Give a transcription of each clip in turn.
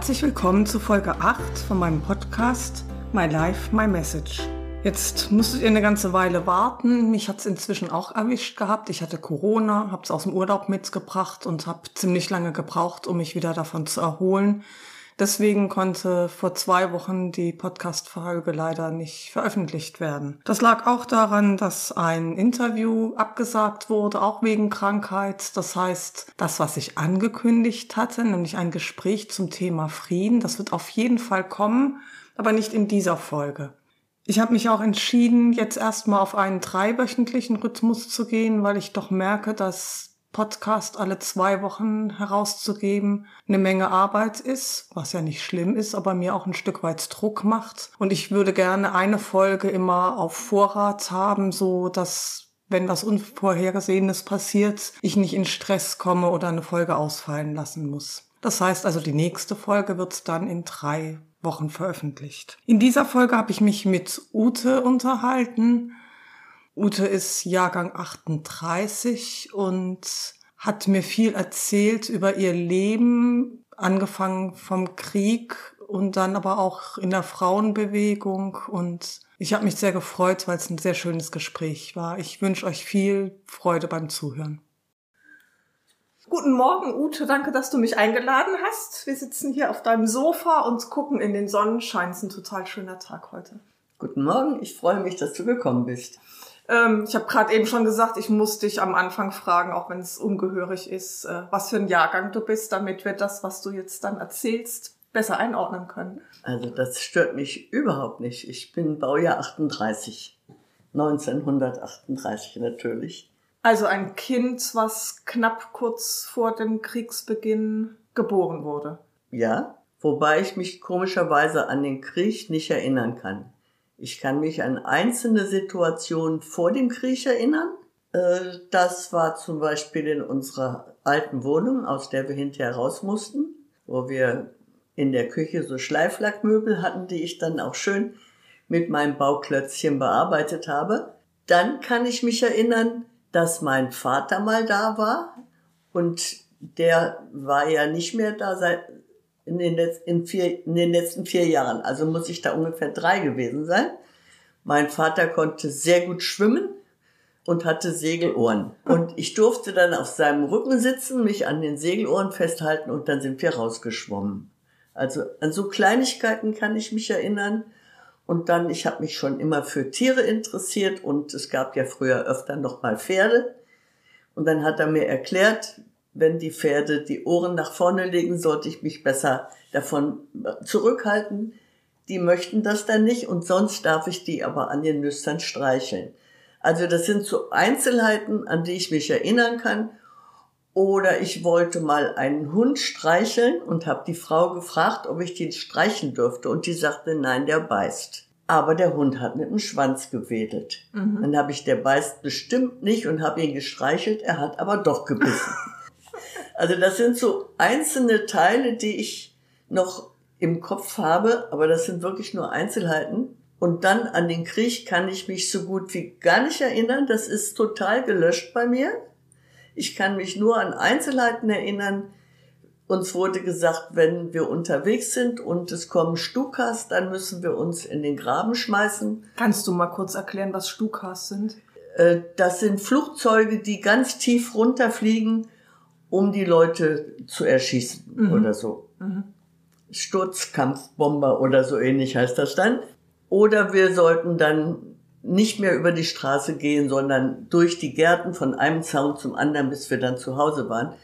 Herzlich willkommen zu Folge 8 von meinem Podcast My Life, My Message. Jetzt musstet ihr eine ganze Weile warten. Mich hat es inzwischen auch erwischt gehabt. Ich hatte Corona, habe es aus dem Urlaub mitgebracht und habe ziemlich lange gebraucht, um mich wieder davon zu erholen. Deswegen konnte vor zwei Wochen die Podcast-Folge leider nicht veröffentlicht werden. Das lag auch daran, dass ein Interview abgesagt wurde, auch wegen Krankheit. Das heißt, das, was ich angekündigt hatte, nämlich ein Gespräch zum Thema Frieden, das wird auf jeden Fall kommen, aber nicht in dieser Folge. Ich habe mich auch entschieden, jetzt erstmal auf einen dreiwöchentlichen Rhythmus zu gehen, weil ich doch merke, dass Podcast alle zwei Wochen herauszugeben eine Menge Arbeit ist, was ja nicht schlimm ist, aber mir auch ein Stück weit Druck macht. Und ich würde gerne eine Folge immer auf Vorrat haben, so dass wenn was Unvorhergesehenes passiert, ich nicht in Stress komme oder eine Folge ausfallen lassen muss. Das heißt also, die nächste Folge wird dann in drei Wochen veröffentlicht. In dieser Folge habe ich mich mit Ute unterhalten. Ute ist Jahrgang 38 und hat mir viel erzählt über ihr Leben, angefangen vom Krieg und dann aber auch in der Frauenbewegung. Und ich habe mich sehr gefreut, weil es ein sehr schönes Gespräch war. Ich wünsche euch viel Freude beim Zuhören. Guten Morgen, Ute. Danke, dass du mich eingeladen hast. Wir sitzen hier auf deinem Sofa und gucken in den Sonnenschein. Es ist ein total schöner Tag heute. Guten Morgen. Ich freue mich, dass du gekommen bist. Ähm, ich habe gerade eben schon gesagt, ich muss dich am Anfang fragen, auch wenn es ungehörig ist, äh, was für ein Jahrgang du bist, damit wir das, was du jetzt dann erzählst, besser einordnen können. Also das stört mich überhaupt nicht. Ich bin Baujahr 38. 1938 natürlich. Also ein Kind, was knapp kurz vor dem Kriegsbeginn geboren wurde. Ja, wobei ich mich komischerweise an den Krieg nicht erinnern kann. Ich kann mich an einzelne Situationen vor dem Krieg erinnern. Äh, das war zum Beispiel in unserer alten Wohnung, aus der wir hinterher raus mussten, wo wir in der Küche so Schleiflackmöbel hatten, die ich dann auch schön mit meinem Bauklötzchen bearbeitet habe. Dann kann ich mich erinnern, dass mein Vater mal da war und der war ja nicht mehr da seit, in den, in, vier, in den letzten vier Jahren. Also muss ich da ungefähr drei gewesen sein. Mein Vater konnte sehr gut schwimmen und hatte Segelohren. Und ich durfte dann auf seinem Rücken sitzen, mich an den Segelohren festhalten und dann sind wir rausgeschwommen. Also an so Kleinigkeiten kann ich mich erinnern. Und dann, ich habe mich schon immer für Tiere interessiert und es gab ja früher öfter noch mal Pferde. Und dann hat er mir erklärt, wenn die Pferde die Ohren nach vorne legen, sollte ich mich besser davon zurückhalten. Die möchten das dann nicht und sonst darf ich die aber an den Nüstern streicheln. Also das sind so Einzelheiten, an die ich mich erinnern kann. Oder ich wollte mal einen Hund streicheln und habe die Frau gefragt, ob ich den streicheln dürfte. Und die sagte, nein, der beißt. Aber der Hund hat mit dem Schwanz gewedelt. Mhm. Dann habe ich, der beißt bestimmt nicht und habe ihn gestreichelt, er hat aber doch gebissen. Also das sind so einzelne Teile, die ich noch im Kopf habe, aber das sind wirklich nur Einzelheiten. Und dann an den Krieg kann ich mich so gut wie gar nicht erinnern. Das ist total gelöscht bei mir. Ich kann mich nur an Einzelheiten erinnern. Uns wurde gesagt, wenn wir unterwegs sind und es kommen Stukas, dann müssen wir uns in den Graben schmeißen. Kannst du mal kurz erklären, was Stukas sind? Äh, das sind Flugzeuge, die ganz tief runterfliegen um die Leute zu erschießen mhm. oder so. Mhm. Sturzkampfbomber oder so ähnlich heißt das dann. Oder wir sollten dann nicht mehr über die Straße gehen, sondern durch die Gärten von einem Zaun zum anderen, bis wir dann zu Hause waren.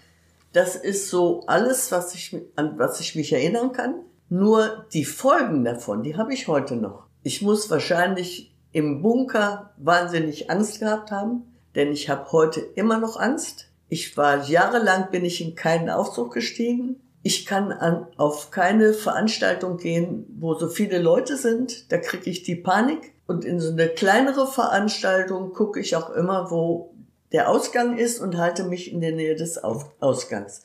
Das ist so alles, was ich, an was ich mich erinnern kann. Nur die Folgen davon, die habe ich heute noch. Ich muss wahrscheinlich im Bunker wahnsinnig Angst gehabt haben, denn ich habe heute immer noch Angst. Ich war jahrelang bin ich in keinen Aufzug gestiegen. Ich kann an, auf keine Veranstaltung gehen, wo so viele Leute sind. Da kriege ich die Panik. Und in so eine kleinere Veranstaltung gucke ich auch immer, wo der Ausgang ist und halte mich in der Nähe des Ausgangs.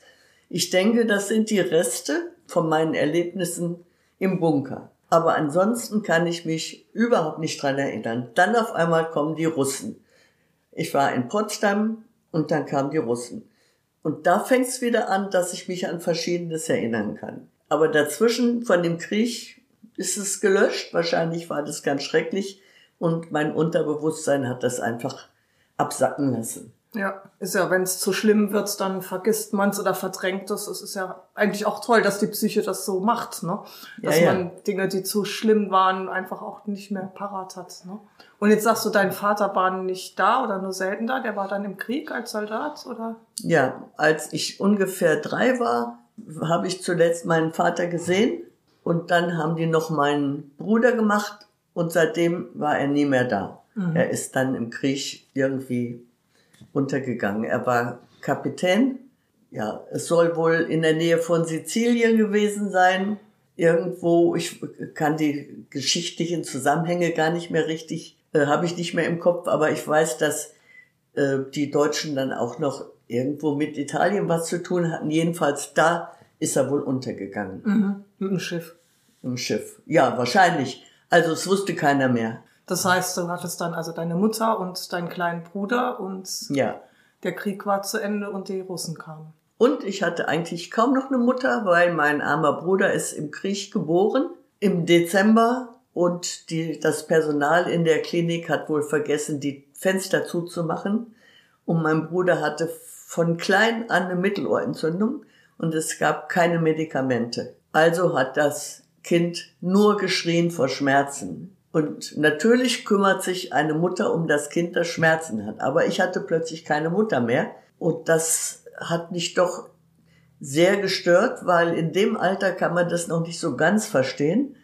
Ich denke, das sind die Reste von meinen Erlebnissen im Bunker. Aber ansonsten kann ich mich überhaupt nicht dran erinnern. Dann auf einmal kommen die Russen. Ich war in Potsdam und dann kamen die Russen. Und da fängt es wieder an, dass ich mich an Verschiedenes erinnern kann. Aber dazwischen von dem Krieg ist es gelöscht. Wahrscheinlich war das ganz schrecklich. Und mein Unterbewusstsein hat das einfach absacken lassen. Ja, ist ja, wenn es zu schlimm wird, dann vergisst man es oder verdrängt es. Es ist ja eigentlich auch toll, dass die Psyche das so macht, ne? Dass Ja, ja. man Dinge, die zu schlimm waren, einfach auch nicht mehr parat hat. Ne? Und jetzt sagst du, dein Vater war nicht da oder nur selten da, der war dann im Krieg als Soldat, oder? Ja, als ich ungefähr drei war, habe ich zuletzt meinen Vater gesehen und dann haben die noch meinen Bruder gemacht und seitdem war er nie mehr da. Er ist dann im Krieg irgendwie untergegangen. Er war Kapitän. Ja, es soll wohl in der Nähe von Sizilien gewesen sein. Irgendwo, ich kann die geschichtlichen Zusammenhänge gar nicht mehr richtig, äh, habe ich nicht mehr im Kopf, aber ich weiß, dass äh, die Deutschen dann auch noch irgendwo mit Italien was zu tun hatten. Jedenfalls da ist er wohl untergegangen Mhm. Mit dem Schiff. im Schiff. Ja, wahrscheinlich. Also es wusste keiner mehr. Das heißt, du hattest dann also deine Mutter und deinen kleinen Bruder und Ja. der Krieg war zu Ende und die Russen kamen. Und ich hatte eigentlich kaum noch eine Mutter, weil mein armer Bruder ist im Krieg geboren im Dezember und die, das Personal in der Klinik hat wohl vergessen, die Fenster zuzumachen. Und mein Bruder hatte von klein an eine Mittelohrentzündung und es gab keine Medikamente. Also hat das Kind nur geschrien vor Schmerzen. Und natürlich kümmert sich eine Mutter um das Kind, das Schmerzen hat. Aber ich hatte plötzlich keine Mutter mehr. Und das hat mich doch sehr gestört, weil in dem Alter kann man das noch nicht so ganz verstehen,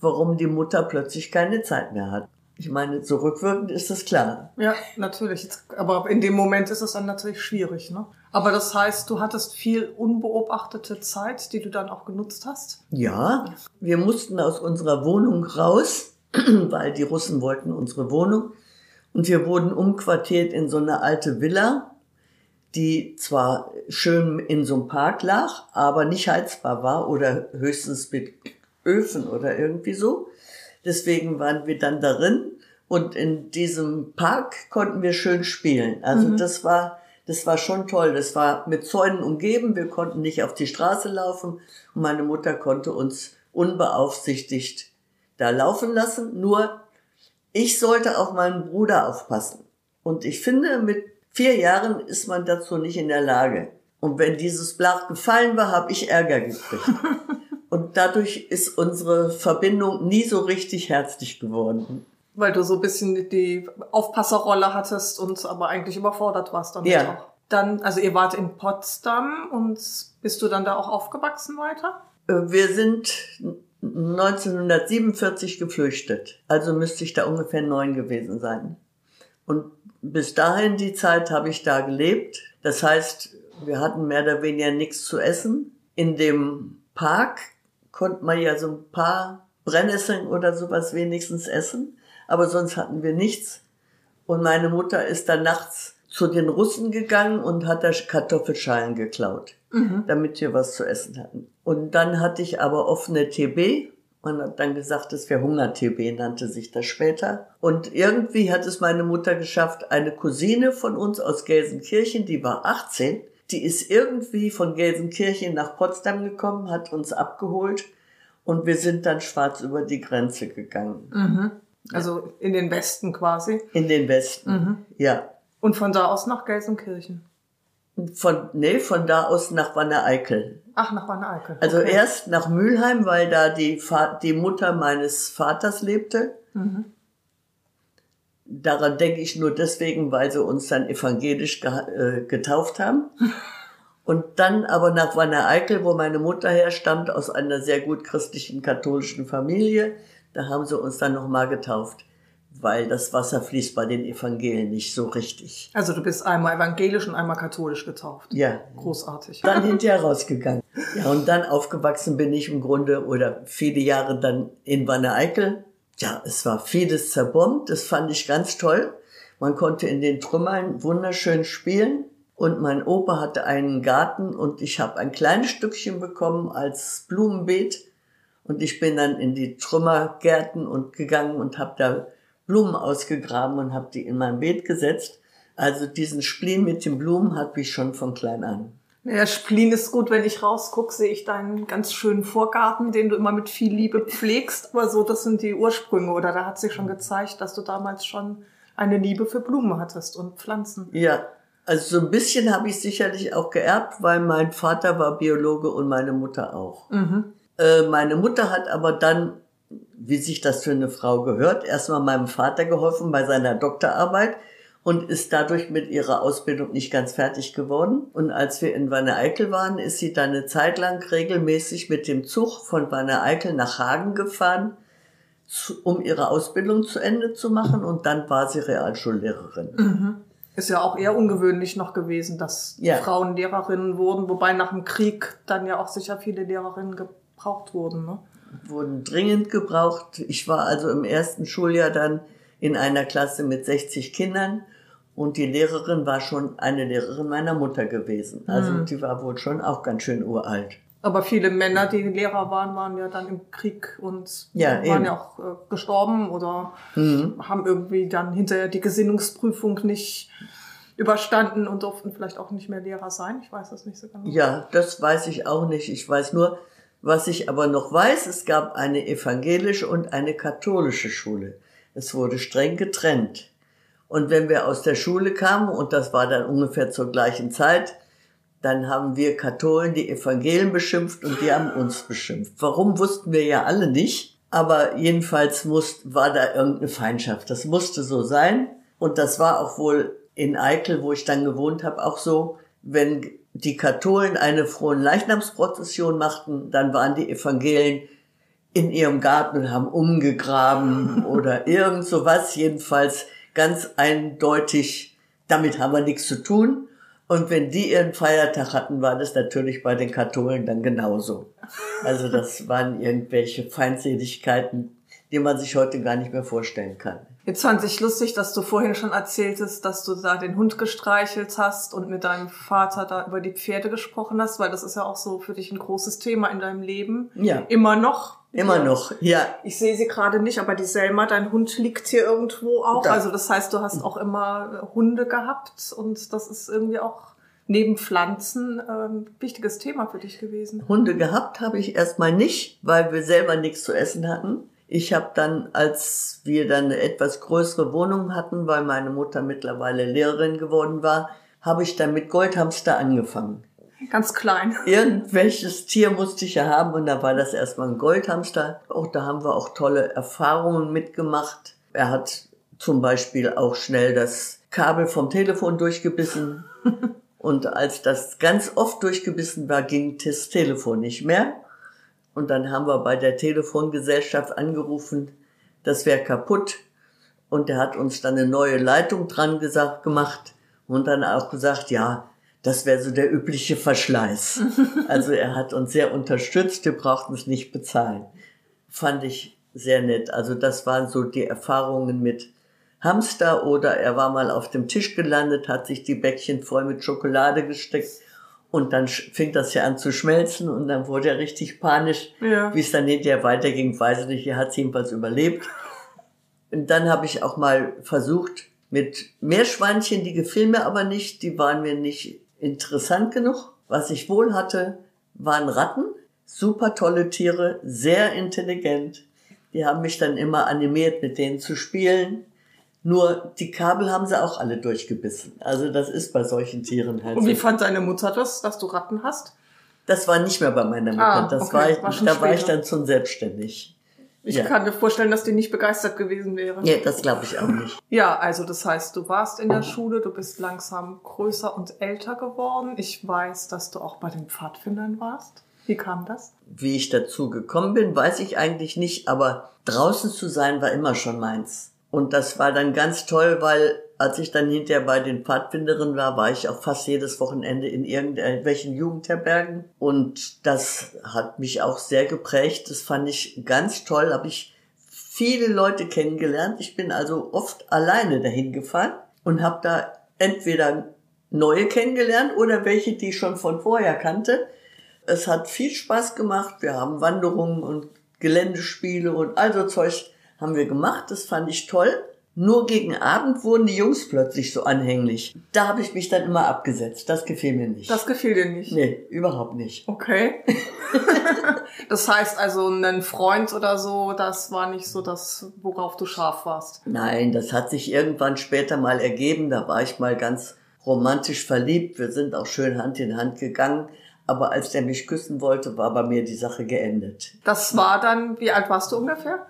warum die Mutter plötzlich keine Zeit mehr hat. Ich meine, so rückwirkend ist das klar. Ja, natürlich. Aber in dem Moment ist es dann natürlich schwierig, ne? Aber das heißt, du hattest viel unbeobachtete Zeit, die du dann auch genutzt hast? Ja, wir mussten aus unserer Wohnung raus, weil die Russen wollten unsere Wohnung. Und wir wurden umquartiert in so eine alte Villa, die zwar schön in so einem Park lag, aber nicht heizbar war oder höchstens mit Öfen oder irgendwie so. Deswegen waren wir dann darin und in diesem Park konnten wir schön spielen. Also das war, das war schon toll. Das war mit Zäunen umgeben. Wir konnten nicht auf die Straße laufen und meine Mutter konnte uns unbeaufsichtigt da laufen lassen. Nur ich sollte auf meinen Bruder aufpassen. Und ich finde, mit vier Jahren ist man dazu nicht in der Lage. Und wenn dieses Blach gefallen war, habe ich Ärger gekriegt. Und dadurch ist unsere Verbindung nie so richtig herzlich geworden. Weil du so ein bisschen die Aufpasserrolle hattest und aber eigentlich überfordert warst damit Ja. auch. Dann, also ihr wart in Potsdam und bist du dann da auch aufgewachsen weiter? Äh, Wir sind 1947 geflüchtet. Also müsste ich da ungefähr neun gewesen sein. Und bis dahin die Zeit habe ich da gelebt. Das heißt, wir hatten mehr oder weniger nichts zu essen. In dem Park konnte man ja so ein paar Brennnesseln oder sowas wenigstens essen. Aber sonst hatten wir nichts. Und meine Mutter ist dann nachts zu den Russen gegangen und hat da Kartoffelschalen geklaut, damit wir was zu essen hatten. Und dann hatte ich aber offene TB. Man hat dann gesagt, es wäre Hunger-TB, nannte sich das später. Und irgendwie hat es meine Mutter geschafft, eine Cousine von uns aus Gelsenkirchen, die war 18, die ist irgendwie von Gelsenkirchen nach Potsdam gekommen, hat uns abgeholt und wir sind dann schwarz über die Grenze gegangen. Also in den Westen quasi. In den Westen. Ja. Und von da aus nach Gelsenkirchen. Von, nee, von da aus nach Wanne-Eickel. Ach, nach Wanne-Eickel. Also Okay. erst nach Mülheim, weil da die, Va die Mutter meines Vaters lebte. Daran denke ich nur deswegen, weil sie uns dann evangelisch ge äh, getauft haben. Und dann aber nach Wanne-Eickel, wo meine Mutter herstammt, aus einer sehr gut christlichen katholischen Familie, da haben sie uns dann nochmal getauft, weil das Wasser fließt bei den Evangelien nicht so richtig. Also du bist einmal evangelisch und einmal katholisch getauft. Ja, Großartig. dann hinterher rausgegangen. Ja, und dann aufgewachsen bin ich im Grunde oder viele Jahre dann in Wanne-Eickel. Ja, es war vieles zerbombt, das fand ich ganz toll. Man konnte in den Trümmern wunderschön spielen. Und mein Opa hatte einen Garten und ich habe ein kleines Stückchen bekommen als Blumenbeet. Und ich bin dann in die Trümmergärten und gegangen und habe da Blumen ausgegraben und habe die in mein Beet gesetzt. Also diesen Spleen mit den Blumen hatte ich schon von klein an. Ja, Spleen ist gut, wenn ich rausgucke, sehe ich deinen ganz schönen Vorgarten, den du immer mit viel Liebe pflegst. Aber so, das sind die Ursprünge. Oder da hat sich schon gezeigt, dass du damals schon eine Liebe für Blumen hattest und Pflanzen. Ja, also so ein bisschen habe ich sicherlich auch geerbt, weil mein Vater war Biologe und meine Mutter auch. Mhm. Äh, meine Mutter hat aber dann, wie sich das für eine Frau gehört, erstmal meinem Vater geholfen bei seiner Doktorarbeit und ist dadurch mit ihrer Ausbildung nicht ganz fertig geworden. Und als wir in Wanne Eickel waren, ist sie dann eine Zeit lang regelmäßig mit dem Zug von Wanne Eickel nach Hagen gefahren, um ihre Ausbildung zu Ende zu machen. Und dann war sie Realschullehrerin. Mhm. Ist ja auch eher ungewöhnlich noch gewesen, dass Ja. Frauen Lehrerinnen wurden, wobei nach dem Krieg dann ja auch sicher viele Lehrerinnen gebraucht wurden. Ne? Wurden dringend gebraucht. Ich war also im ersten Schuljahr dann in einer Klasse mit 60 Kindern. Und die Lehrerin war schon eine Lehrerin meiner Mutter gewesen. Also Mhm. die war wohl schon auch ganz schön uralt. Aber viele Männer, die Lehrer waren, waren ja dann im Krieg und Ja, waren eben. ja auch äh, gestorben oder Mhm. haben irgendwie dann hinterher die Gesinnungsprüfung nicht überstanden und durften vielleicht auch nicht mehr Lehrer sein. Ich weiß das nicht so genau. Ja, das weiß ich auch nicht. Ich weiß nur, was ich aber noch weiß, es gab eine evangelische und eine katholische Schule. Es wurde streng getrennt. Und wenn wir aus der Schule kamen, und das war dann ungefähr zur gleichen Zeit, dann haben wir Katholen die Evangelien beschimpft und die haben uns beschimpft. Warum wussten wir ja alle nicht. Aber jedenfalls muss, war da irgendeine Feindschaft. Das musste so sein. Und das war auch wohl in Eickel, wo ich dann gewohnt habe, auch so, wenn die Katholen eine frohen Leichnamsprozession machten, dann waren die Evangelien in ihrem Garten und haben umgegraben oder irgend sowas. Jedenfalls ganz eindeutig, damit haben wir nichts zu tun. Und wenn die ihren Feiertag hatten, war das natürlich bei den Katholen dann genauso. Also das waren irgendwelche Feindseligkeiten, die man sich heute gar nicht mehr vorstellen kann. Jetzt fand ich lustig, dass du vorhin schon erzähltest, dass du da den Hund gestreichelt hast und mit deinem Vater da über die Pferde gesprochen hast, weil das ist ja auch so für dich ein großes Thema in deinem Leben. Ja. Immer noch. Immer noch, ja. Ich sehe sie gerade nicht, aber die Selma, dein Hund liegt hier irgendwo auch. Da. Also das heißt, du hast auch immer äh, Hunde gehabt und das ist irgendwie auch neben Pflanzen ein wichtiges Thema für dich gewesen. Hunde gehabt habe ich erstmal nicht, weil wir selber nichts zu essen hatten. Ich habe dann, als wir dann eine etwas größere Wohnung hatten, weil meine Mutter mittlerweile Lehrerin geworden war, habe ich dann mit Goldhamster angefangen. Ganz klein. Irgendwelches Tier musste ich ja haben und da war das erstmal ein Goldhamster. Auch da haben wir auch tolle Erfahrungen mitgemacht. Er hat zum Beispiel auch schnell das Kabel vom Telefon durchgebissen. Und als das ganz oft durchgebissen war, ging das Telefon nicht mehr. Und dann haben wir bei der Telefongesellschaft angerufen, das wäre kaputt. Und der hat uns dann eine neue Leitung dran gesagt, gemacht und dann auch gesagt, ja, das wäre so der übliche Verschleiß. Also er hat uns sehr unterstützt, wir brauchten es nicht bezahlen. Fand ich sehr nett. Also das waren so die Erfahrungen mit Hamster oder er war mal auf dem Tisch gelandet, hat sich die Bäckchen voll mit Schokolade gesteckt und dann fing das ja an zu schmelzen und dann wurde er richtig panisch. Ja. Wie es dann hinterher weiterging, weiß ich nicht. Er hat es jedenfalls überlebt. Und dann habe ich auch mal versucht mit Meerschweinchen, die gefielen mir aber nicht, die waren mir nicht interessant genug. Was ich wohl hatte, waren Ratten, super tolle Tiere, sehr intelligent. Die haben mich dann immer animiert, mit denen zu spielen. Nur die Kabel haben sie auch alle durchgebissen. Also das ist bei solchen Tieren halt Und wie so. fand deine Mutter das, dass du Ratten hast? Das war nicht mehr bei meiner Mutter. Ah, das okay, war, ich, war da war ich später. dann schon selbstständig. Ich Ja. kann mir vorstellen, dass die nicht begeistert gewesen wäre. Nee, das glaube ich auch nicht. Ja, also das heißt, du warst in der Schule, du bist langsam größer und älter geworden. Ich weiß, dass du auch bei den Pfadfindern warst. Wie kam das? Wie ich dazu gekommen bin, weiß ich eigentlich nicht, aber draußen zu sein war immer schon meins. Und das war dann ganz toll, weil als ich dann hinterher bei den Pfadfinderinnen war, war ich auch fast jedes Wochenende in irgendwelchen Jugendherbergen. Und das hat mich auch sehr geprägt. Das fand ich ganz toll. Habe ich viele Leute kennengelernt. Ich bin also oft alleine dahin gefahren und habe da entweder neue kennengelernt oder welche, die ich schon von vorher kannte. Es hat viel Spaß gemacht. Wir haben Wanderungen und Geländespiele und all so Zeug haben wir gemacht. Das fand ich toll. Nur gegen Abend wurden die Jungs plötzlich so anhänglich. Da habe ich mich dann immer abgesetzt. Das gefiel mir nicht. Das gefiel dir nicht? Nee, überhaupt nicht. Okay. das heißt also, ein Freund oder so, das war nicht so das, worauf du scharf warst? Nein, das hat sich irgendwann später mal ergeben. Da war ich mal ganz romantisch verliebt. Wir sind auch schön Hand in Hand gegangen. Aber als der mich küssen wollte, war bei mir die Sache geendet. Das war dann, wie alt warst du ungefähr?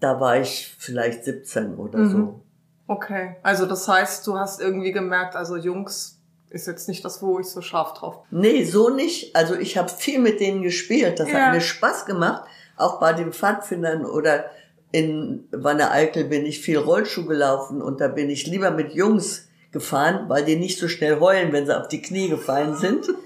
Da war ich vielleicht 17 oder mhm. so. Okay, also das heißt, du hast irgendwie gemerkt, also Jungs ist jetzt nicht das, wo ich so scharf drauf bin. Nee, so nicht. Also ich habe viel mit denen gespielt. Das ja. hat mir Spaß gemacht. Auch bei den Pfadfindern oder in Wanne Eickel bin ich viel Rollschuh gelaufen und da bin ich lieber mit Jungs gefahren, weil die nicht so schnell heulen, wenn sie auf die Knie gefallen sind.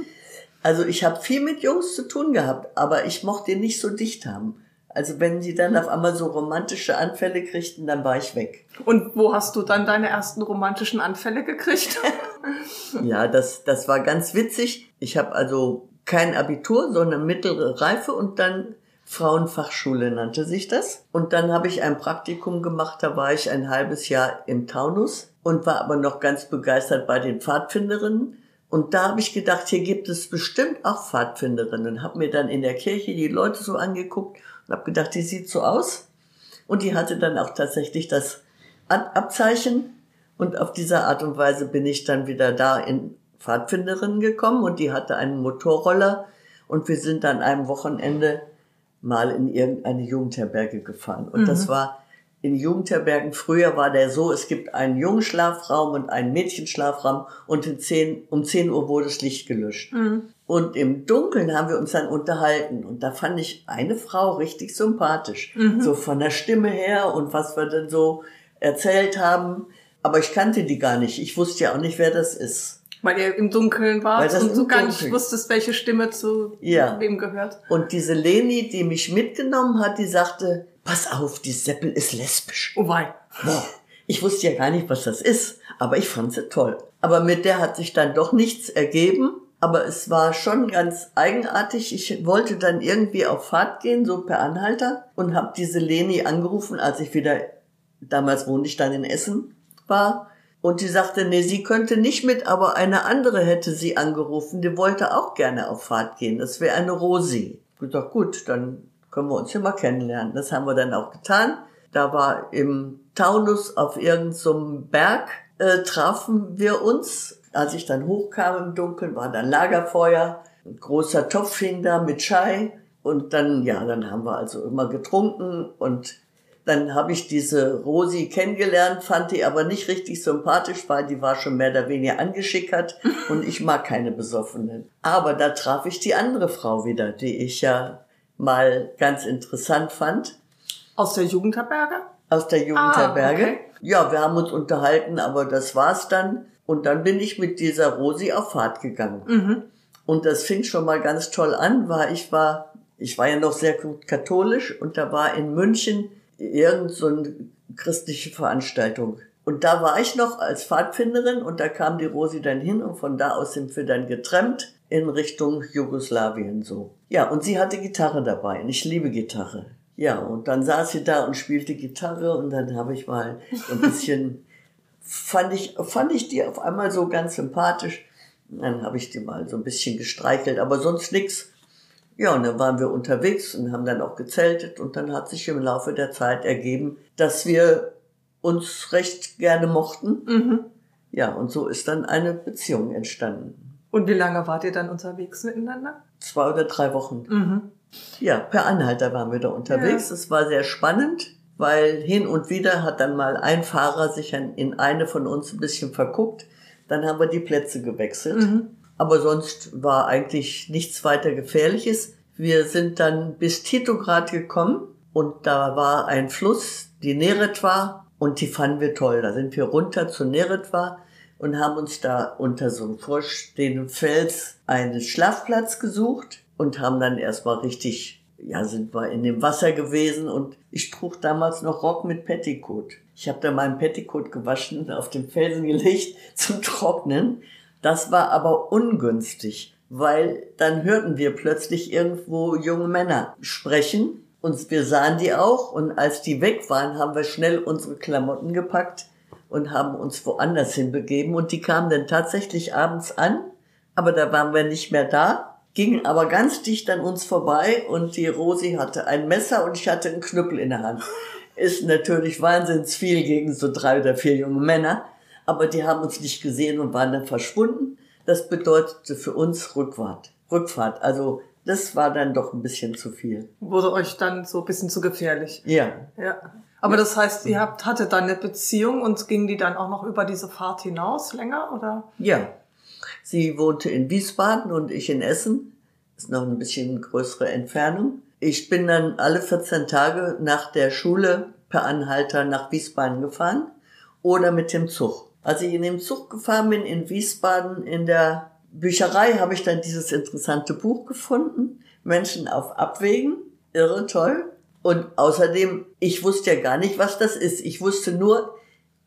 Also ich habe viel mit Jungs zu tun gehabt, aber ich mochte die nicht so dicht haben. Also wenn sie dann auf einmal so romantische Anfälle kriegten, dann war ich weg. Und wo hast du dann deine ersten romantischen Anfälle gekriegt? ja, das, das war ganz witzig. Ich habe also kein Abitur, sondern mittlere Reife und dann Frauenfachschule nannte sich das. Und dann habe ich ein Praktikum gemacht, da war ich ein halbes Jahr im Taunus und war aber noch ganz begeistert bei den Pfadfinderinnen. Und da habe ich gedacht, hier gibt es bestimmt auch Pfadfinderinnen. Habe mir dann in der Kirche die Leute so angeguckt und habe gedacht, die sieht so aus. Und die hatte dann auch tatsächlich das Abzeichen. Und auf diese Art und Weise bin ich dann wieder da in Pfadfinderinnen gekommen und die hatte einen Motorroller und wir sind dann einem Wochenende mal in irgendeine Jugendherberge gefahren. Und mhm. das war in Jugendherbergen, früher war der so, es gibt einen Jungenschlafraum und einen Mädchenschlafraum und in 10, um 10 Uhr wurde das Licht gelöscht. Mhm. Und im Dunkeln haben wir uns dann unterhalten. Und da fand ich eine Frau richtig sympathisch. Mhm. So von der Stimme her und was wir dann so erzählt haben. Aber ich kannte die gar nicht. Ich wusste ja auch nicht, wer das ist. Weil ihr im Dunkeln wart und du gar nicht wusstest, welche Stimme zu ja. wem gehört. Und diese Leni, die mich mitgenommen hat, die sagte, pass auf, die Seppel ist lesbisch. Oh wei. Boah. Ich wusste ja gar nicht, was das ist, aber ich fand sie toll. Aber mit der hat sich dann doch nichts ergeben. Aber es war schon ganz eigenartig. Ich wollte dann irgendwie auf Fahrt gehen, so per Anhalter, und habe diese Leni angerufen, als ich wieder, damals wohnte ich dann in Essen, war. Und die sagte, nee, sie könnte nicht mit, aber eine andere hätte sie angerufen, die wollte auch gerne auf Fahrt gehen. Das wäre eine Rosi. Ich gesagt, gut, dann können wir uns hier mal kennenlernen. Das haben wir dann auch getan. Da war im Taunus auf irgendeinem so Berg, äh, trafen wir uns als ich dann hochkam im Dunkeln, war dann Lagerfeuer, ein großer Topf hing da mit Chai und dann, ja, dann haben wir also immer getrunken und dann habe ich diese Rosi kennengelernt, fand die aber nicht richtig sympathisch, weil die war schon mehr oder weniger angeschickert und ich mag keine Besoffenen. Aber da traf ich die andere Frau wieder, die ich ja mal ganz interessant fand. Aus der Jugendherberge? Aus der Jugendherberge. Ah, okay. Ja, wir haben uns unterhalten, aber das war's dann. Und dann bin ich mit dieser Rosi auf Fahrt gegangen. Mhm. Und das fing schon mal ganz toll an, weil ich war, ich war ja noch sehr gut katholisch und da war in München irgend so eine christliche Veranstaltung. Und da war ich noch als Pfadfinderin und da kam die Rosi dann hin und von da aus sind wir dann getrennt in Richtung Jugoslawien so. Ja, und sie hatte Gitarre dabei und ich liebe Gitarre. Ja, und dann saß sie da und spielte Gitarre und dann habe ich mal ein bisschen fand ich, fand ich die auf einmal so ganz sympathisch. Dann habe ich die mal so ein bisschen gestreichelt, aber sonst nix. Ja, und dann waren wir unterwegs und haben dann auch gezeltet und dann hat sich im Laufe der Zeit ergeben, dass wir uns recht gerne mochten. Mhm. Ja, und so ist dann eine Beziehung entstanden. Und wie lange wart ihr dann unterwegs miteinander? Zwei oder drei Wochen. Mhm. Ja, per Anhalter waren wir da unterwegs. Es war sehr spannend weil hin und wieder hat dann mal ein Fahrer sich in eine von uns ein bisschen verguckt. Dann haben wir die Plätze gewechselt. Mhm. Aber sonst war eigentlich nichts weiter Gefährliches. Wir sind dann bis Titograd gekommen und da war ein Fluss, die Neretva, und die fanden wir toll. Da sind wir runter zu Neretva und haben uns da unter so einem vorstehenden Fels einen Schlafplatz gesucht und haben dann erstmal richtig ja, sind wir in dem Wasser gewesen und ich trug damals noch Rock mit Petticoat. Ich habe da meinen Petticoat gewaschen auf den Felsen gelegt zum Trocknen. Das war aber ungünstig, weil dann hörten wir plötzlich irgendwo junge Männer sprechen Und wir sahen die auch und als die weg waren, haben wir schnell unsere Klamotten gepackt und haben uns woanders hinbegeben und die kamen dann tatsächlich abends an, aber da waren wir nicht mehr da, gingen aber ganz dicht an uns vorbei und die Rosi hatte ein Messer und ich hatte einen Knüppel in der Hand. Ist natürlich wahnsinns viel gegen so drei oder vier junge Männer, aber die haben uns nicht gesehen und waren dann verschwunden. Das bedeutete für uns Rückfahrt. Rückfahrt. Also das war dann doch ein bisschen zu viel. Wurde euch dann so ein bisschen zu gefährlich. Ja. Ja. Aber das heißt, ihr habt, hattet dann eine Beziehung und ging die dann auch noch über diese Fahrt hinaus länger, oder? Ja. Sie wohnte in Wiesbaden und ich in Essen. Ist noch ein bisschen größere Entfernung. Ich bin dann alle 14 Tage nach der Schule per Anhalter nach Wiesbaden gefahren oder mit dem Zug. Als ich in dem Zug gefahren bin in Wiesbaden in der Bücherei, habe ich dann dieses interessante Buch gefunden. Menschen auf Abwägen. Irre toll. Und außerdem, ich wusste ja gar nicht, was das ist. Ich wusste nur,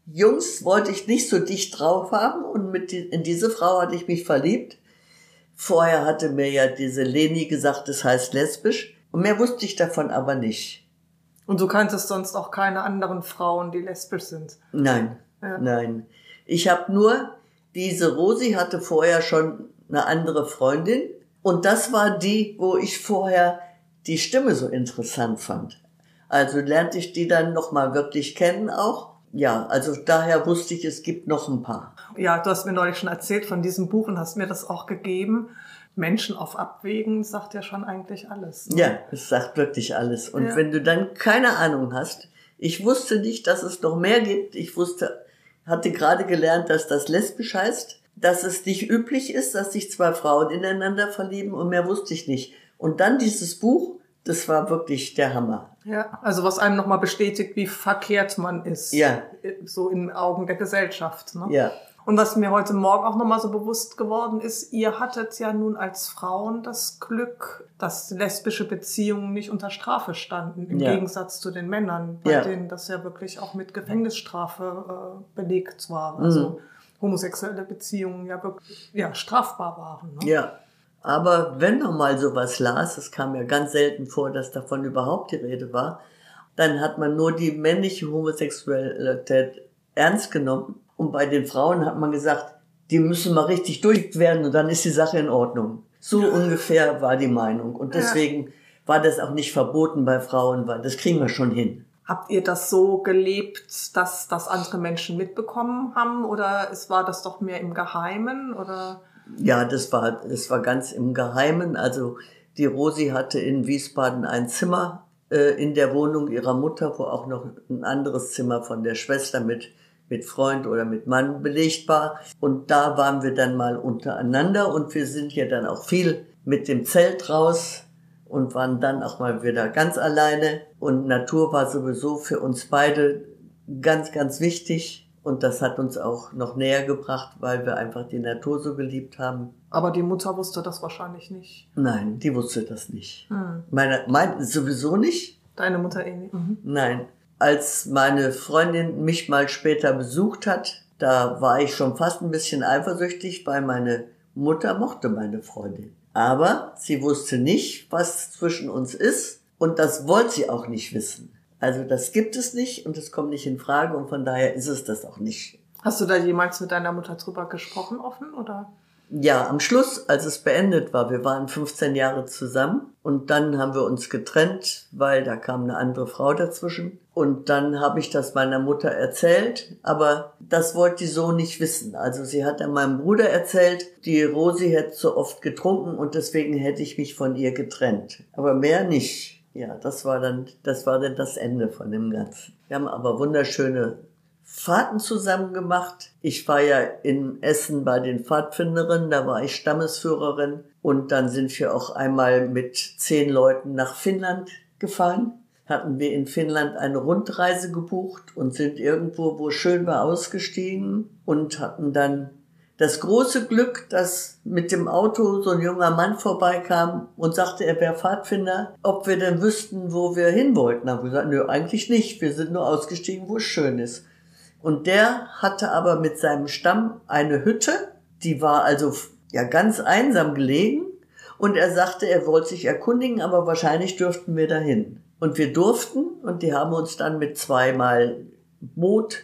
Jungs wollte ich nicht so dicht drauf haben und mit die, in diese Frau hatte ich mich verliebt. Vorher hatte mir ja diese Leni gesagt, das heißt lesbisch. Und mehr wusste ich davon aber nicht. Und du kanntest sonst auch keine anderen Frauen, die lesbisch sind? Nein, Ja. nein. Ich habe nur, diese Rosi hatte vorher schon eine andere Freundin. Und das war die, wo ich vorher die Stimme so interessant fand. Also lernte ich die dann nochmal wirklich kennen auch. Ja, also daher wusste ich, es gibt noch ein paar. Ja, du hast mir neulich schon erzählt von diesem Buch und hast mir das auch gegeben. Menschen auf Abwägen sagt ja schon eigentlich alles. ne? Ja, es sagt wirklich alles. Und Ja. wenn du dann keine Ahnung hast, ich wusste nicht, dass es noch mehr gibt. Ich wusste, hatte gerade gelernt, dass das lesbisch heißt, dass es nicht üblich ist, dass sich zwei Frauen ineinander verlieben und mehr wusste ich nicht. Und dann dieses Buch, das war wirklich der Hammer. Ja, also was einem nochmal bestätigt, wie verkehrt man ist. Ja. So in Augen der Gesellschaft. Ne? Ja, Und was mir heute Morgen auch nochmal so bewusst geworden ist, ihr hattet ja nun als Frauen das Glück, dass lesbische Beziehungen nicht unter Strafe standen, im Ja. Gegensatz zu den Männern, bei Ja. denen das ja wirklich auch mit Gefängnisstrafe äh, belegt war. Mhm. Also homosexuelle Beziehungen ja wirklich ja, strafbar waren. Ne? ja. Aber wenn man mal sowas las, es kam ja ganz selten vor, dass davon überhaupt die Rede war, dann hat man nur die männliche Homosexualität ernst genommen. Und bei den Frauen hat man gesagt, die müssen mal richtig durch werden und dann ist die Sache in Ordnung. So ungefähr war die Meinung. Und deswegen war das auch nicht verboten bei Frauen, weil das kriegen wir schon hin. Habt ihr das so gelebt, dass das andere Menschen mitbekommen haben oder es war das doch mehr im Geheimen oder? Ja, das war, das war ganz im Geheimen. Also die Rosi hatte in Wiesbaden ein Zimmer äh, in der Wohnung ihrer Mutter, wo auch noch ein anderes Zimmer von der Schwester mit, mit Freund oder mit Mann belegt war. Und da waren wir dann mal untereinander und wir sind ja dann auch viel mit dem Zelt raus und waren dann auch mal wieder ganz alleine. Und Natur war sowieso für uns beide ganz, ganz wichtig. Und das hat uns auch noch näher gebracht, weil wir einfach die Natur so geliebt haben. Aber die Mutter wusste das wahrscheinlich nicht. Nein, die wusste das nicht. Hm. Meine, mein, sowieso nicht? Deine Mutter eh nicht. Mhm. Nein. Als meine Freundin mich mal später besucht hat, da war ich schon fast ein bisschen eifersüchtig, weil meine Mutter mochte meine Freundin. Aber sie wusste nicht, was zwischen uns ist und das wollte sie auch nicht wissen. Also das gibt es nicht und es kommt nicht in Frage und von daher ist es das auch nicht. Hast du da jemals mit deiner Mutter drüber gesprochen, offen oder? Ja, am Schluss, als es beendet war, wir waren 15 Jahre zusammen und dann haben wir uns getrennt, weil da kam eine andere Frau dazwischen. Und dann habe ich das meiner Mutter erzählt, aber das wollte die so nicht wissen. Also sie hat dann meinem Bruder erzählt, die Rosi hätte so oft getrunken und deswegen hätte ich mich von ihr getrennt. Aber mehr nicht. Ja, das war dann, das war dann das Ende von dem Ganzen. Wir haben aber wunderschöne Fahrten zusammen gemacht. Ich war ja in Essen bei den Pfadfinderinnen, da war ich Stammesführerin. Und dann sind wir auch einmal mit zehn Leuten nach Finnland gefahren. Hatten wir in Finnland eine Rundreise gebucht und sind irgendwo, wo schön war, ausgestiegen und hatten dann das große Glück, dass mit dem Auto so ein junger Mann vorbeikam und sagte, er wäre Pfadfinder, ob wir denn wüssten, wo wir hin wollten. Haben wir gesagt, nö, eigentlich nicht. Wir sind nur ausgestiegen, wo es schön ist. Und der hatte aber mit seinem Stamm eine Hütte, die war also ja ganz einsam gelegen. Und er sagte, er wollte sich erkundigen, aber wahrscheinlich dürften wir dahin. Und wir durften und die haben uns dann mit zweimal Boot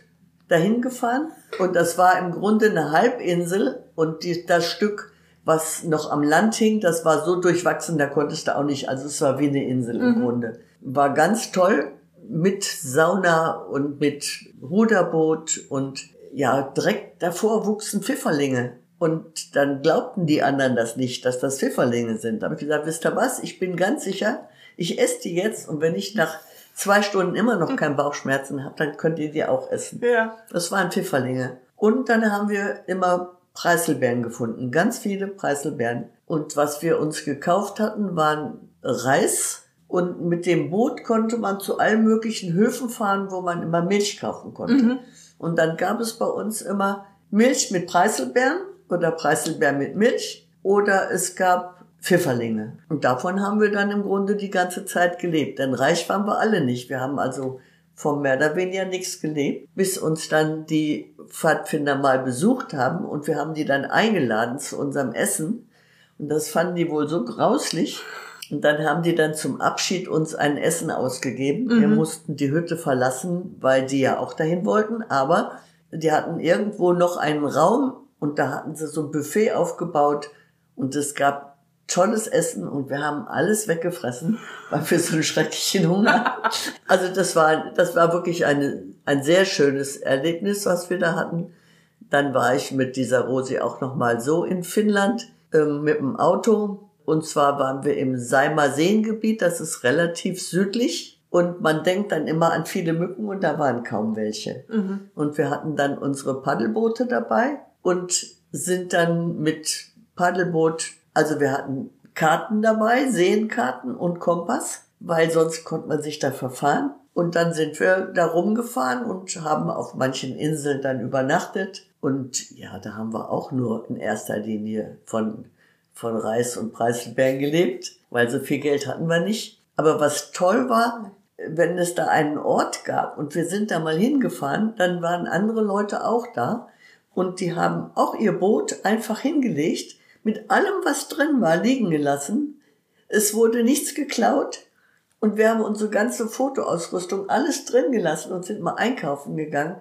dahin gefahren. Und das war im Grunde eine Halbinsel und die, das Stück, was noch am Land hing, das war so durchwachsen, da konntest du auch nicht, also es war wie eine Insel im Mhm. Grunde. War ganz toll mit Sauna und mit Ruderboot und ja, direkt davor wuchsen Pfifferlinge. Und dann glaubten die anderen das nicht, dass das Pfifferlinge sind. Da habe ich gesagt, wisst ihr was, ich bin ganz sicher, ich esse die jetzt und wenn ich nach zwei Stunden immer noch keinen Bauchschmerzen habe, dann könnt ihr die auch essen. Ja. Das waren Pfifferlinge. Und dann haben wir immer Preiselbeeren gefunden, ganz viele Preiselbeeren. Und was wir uns gekauft hatten, waren Reis. Und mit dem Boot konnte man zu allen möglichen Höfen fahren, wo man immer Milch kaufen konnte. Mhm. Und dann gab es bei uns immer Milch mit Preiselbeeren oder Preiselbeeren mit Milch oder es gab Pfifferlinge. Und davon haben wir dann im Grunde die ganze Zeit gelebt. Denn reich waren wir alle nicht. Wir haben also vom mehr oder weniger nichts gelebt, bis uns dann die Pfadfinder mal besucht haben und wir haben die dann eingeladen zu unserem Essen. Und das fanden die wohl so grauslich. Und dann haben die dann zum Abschied uns ein Essen ausgegeben. Wir Mhm. mussten die Hütte verlassen, weil die ja auch dahin wollten. Aber die hatten irgendwo noch einen Raum und da hatten sie so ein Buffet aufgebaut und es gab tolles Essen und wir haben alles weggefressen, weil wir so einen schrecklichen Hunger. Also das war, das war wirklich eine, ein sehr schönes Erlebnis, was wir da hatten. Dann war ich mit dieser Rosi auch noch mal so in Finnland ähm, mit dem Auto. Und zwar waren wir im Seimer Seengebiet, das ist relativ südlich. Und man denkt dann immer an viele Mücken und da waren kaum welche. Mhm. Und wir hatten dann unsere Paddelboote dabei und sind dann mit Paddelboot, also wir hatten Karten dabei, Seenkarten und Kompass, weil sonst konnte man sich da verfahren. Und dann sind wir da rumgefahren und haben auf manchen Inseln dann übernachtet. Und ja, da haben wir auch nur in erster Linie von, von Reis und Preiselbeeren gelebt, weil so viel Geld hatten wir nicht. Aber was toll war, wenn es da einen Ort gab und wir sind da mal hingefahren, dann waren andere Leute auch da und die haben auch ihr Boot einfach hingelegt, mit allem, was drin war, liegen gelassen. Es wurde nichts geklaut und wir haben unsere ganze Fotoausrüstung alles drin gelassen und sind mal einkaufen gegangen.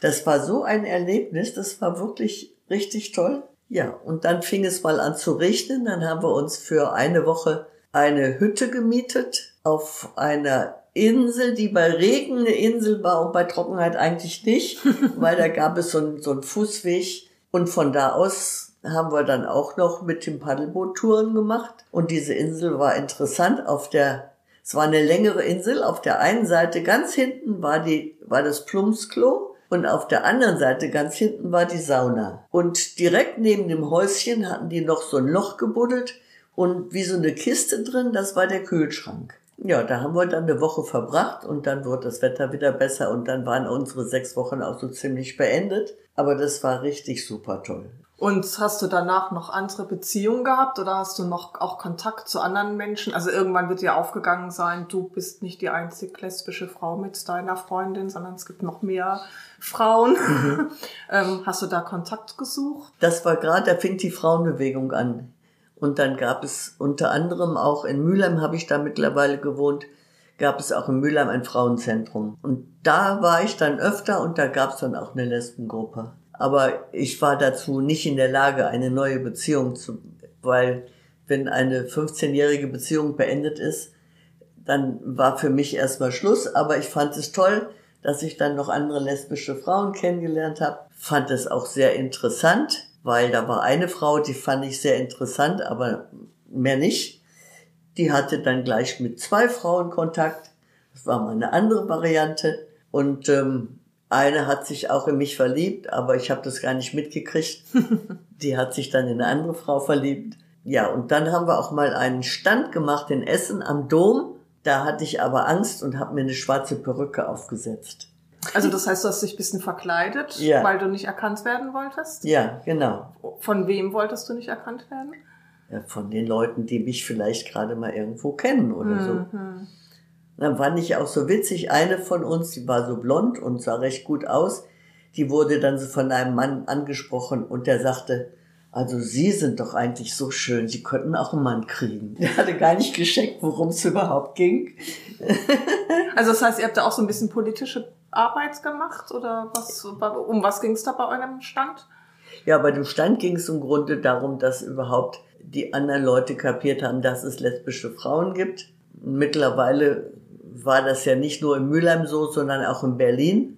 Das war so ein Erlebnis, das war wirklich richtig toll. Ja, und dann fing es mal an zu regnen, dann haben wir uns für eine Woche eine Hütte gemietet auf einer Insel, die bei Regen eine Insel war und bei Trockenheit eigentlich nicht, weil da gab es so einen, so einen Fußweg. Und von da aus haben wir dann auch noch mit dem Paddelboot Touren gemacht. Und diese Insel war interessant. Auf der es war eine längere Insel. Auf der einen Seite ganz hinten war die, war das Plumpsklo und auf der anderen Seite ganz hinten war die Sauna. Und direkt neben dem Häuschen hatten die noch so ein Loch gebuddelt und wie so eine Kiste drin, das war der Kühlschrank. Ja, da haben wir dann eine Woche verbracht und dann wurde das Wetter wieder besser und dann waren unsere sechs Wochen auch so ziemlich beendet. Aber das war richtig super toll. Und hast du danach noch andere Beziehungen gehabt oder hast du noch auch Kontakt zu anderen Menschen? Also irgendwann wird dir aufgegangen sein, du bist nicht die einzig lesbische Frau mit deiner Freundin, sondern es gibt noch mehr Frauen. ähm, hast du da Kontakt gesucht? Das war gerade, da fing die Frauenbewegung an. Und dann gab es unter anderem auch in Mülheim, habe ich da mittlerweile gewohnt, gab es auch in Mülheim ein Frauenzentrum. Und da war ich dann öfter und da gab es dann auch eine Lesbengruppe. Aber ich war dazu nicht in der Lage, eine neue Beziehung zu, weil wenn eine 15-jährige Beziehung beendet ist, dann war für mich erstmal Schluss. Aber ich fand es toll, dass ich dann noch andere lesbische Frauen kennengelernt habe. Fand es auch sehr interessant, weil da war eine Frau, die fand ich sehr interessant, aber mehr nicht. Die hatte dann gleich mit zwei Frauen Kontakt. Das war mal eine andere Variante. Und ähm, eine hat sich auch in mich verliebt, aber ich habe das gar nicht mitgekriegt. Die hat sich dann in eine andere Frau verliebt. Ja, und dann haben wir auch mal einen Stand gemacht in Essen am Dom. Da hatte ich aber Angst und habe mir eine schwarze Perücke aufgesetzt. Also das heißt, du hast dich ein bisschen verkleidet, Ja. weil du nicht erkannt werden wolltest? Ja, genau. Von wem wolltest du nicht erkannt werden? Ja, von den Leuten, die mich vielleicht gerade mal irgendwo kennen oder so. Mhm. Dann fand ich auch so witzig, eine von uns, die war so blond und sah recht gut aus, die wurde dann so von einem Mann angesprochen und der sagte, also Sie sind doch eigentlich so schön, Sie könnten auch einen Mann kriegen. Der hatte gar nicht gescheckt, worum es überhaupt ging. also das heißt, ihr habt da auch so ein bisschen politische Arbeit gemacht oder was, um was ging es da bei eurem Stand? Ja, bei dem Stand ging es im Grunde darum, dass überhaupt die anderen Leute kapiert haben, dass es lesbische Frauen gibt. Mittlerweile war das ja nicht nur in Mülheim so, sondern auch in Berlin.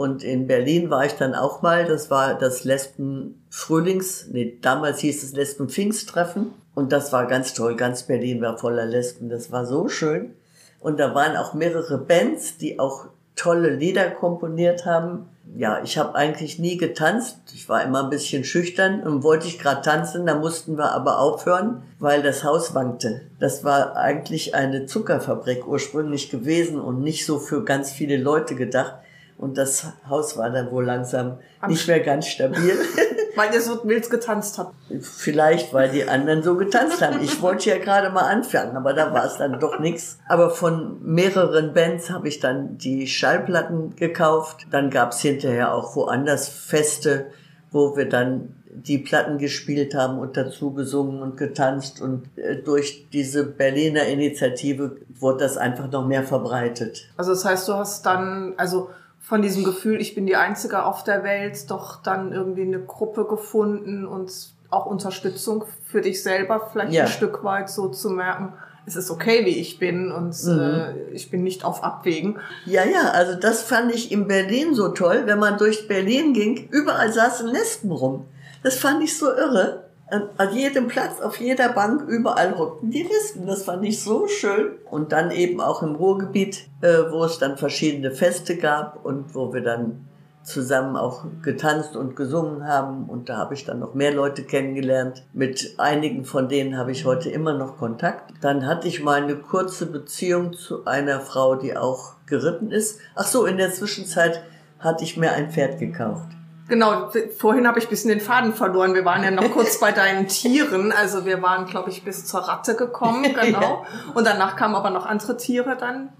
Und in Berlin war ich dann auch mal, das war das Lesben-Frühlings, nee, damals hieß es Lesben-Pfingsttreffen. Und das war ganz toll, ganz Berlin war voller Lesben, das war so schön. Und da waren auch mehrere Bands, die auch tolle Lieder komponiert haben. Ja, ich habe eigentlich nie getanzt. Ich war immer ein bisschen schüchtern und wollte ich gerade tanzen, da mussten wir aber aufhören, weil das Haus wankte. Das war eigentlich eine Zuckerfabrik ursprünglich gewesen und nicht so für ganz viele Leute gedacht. Und das Haus war dann wohl langsam Am nicht mehr ganz stabil. weil ihr so wild getanzt habt. Vielleicht, weil die anderen so getanzt haben. Ich wollte ja gerade mal anfangen, aber da war es dann doch nichts. Aber von mehreren Bands habe ich dann die Schallplatten gekauft. Dann gab es hinterher auch woanders Feste, wo wir dann die Platten gespielt haben und dazu gesungen und getanzt und äh, durch diese Berliner Initiative wurde das einfach noch mehr verbreitet. Also das heißt, du hast dann, also von diesem Gefühl, ich bin die Einzige auf der Welt, doch dann irgendwie eine Gruppe gefunden und auch Unterstützung für dich selber vielleicht ja. ein Stück weit so zu merken, es ist okay, wie ich bin und mhm. äh, ich bin nicht auf Abwägen. Ja, ja, also das fand ich in Berlin so toll, wenn man durch Berlin ging, überall saßen Lesben rum. Das fand ich so irre an jedem Platz, auf jeder Bank, überall hockten die Listen. Das fand ich so schön. Und dann eben auch im Ruhrgebiet, äh, wo es dann verschiedene Feste gab und wo wir dann zusammen auch getanzt und gesungen haben. Und da habe ich dann noch mehr Leute kennengelernt. Mit einigen von denen habe ich heute immer noch Kontakt. Dann hatte ich mal eine kurze Beziehung zu einer Frau, die auch geritten ist. Ach so, in der Zwischenzeit hatte ich mir ein Pferd gekauft. Genau, vorhin habe ich ein bisschen den Faden verloren. Wir waren ja noch kurz bei deinen Tieren. Also wir waren, glaube ich, bis zur Ratte gekommen, genau. Und danach kamen aber noch andere Tiere dann.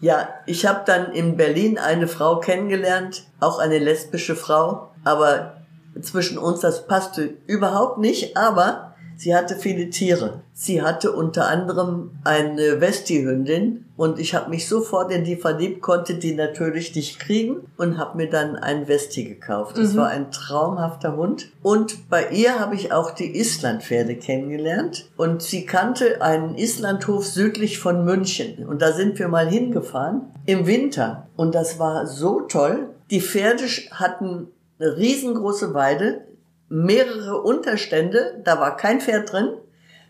Ja, ich habe dann in Berlin eine Frau kennengelernt, auch eine lesbische Frau. Aber zwischen uns, das passte überhaupt nicht. Aber Sie hatte viele Tiere. Sie hatte unter anderem eine Westi-Hündin und ich habe mich sofort in die verliebt, konnte die natürlich nicht kriegen und habe mir dann einen Westi gekauft. Das mhm. war ein traumhafter Hund. Und bei ihr habe ich auch die Islandpferde kennengelernt und sie kannte einen Islandhof südlich von München und da sind wir mal hingefahren im Winter und das war so toll. Die Pferde hatten eine riesengroße Weide, mehrere Unterstände, da war kein Pferd drin.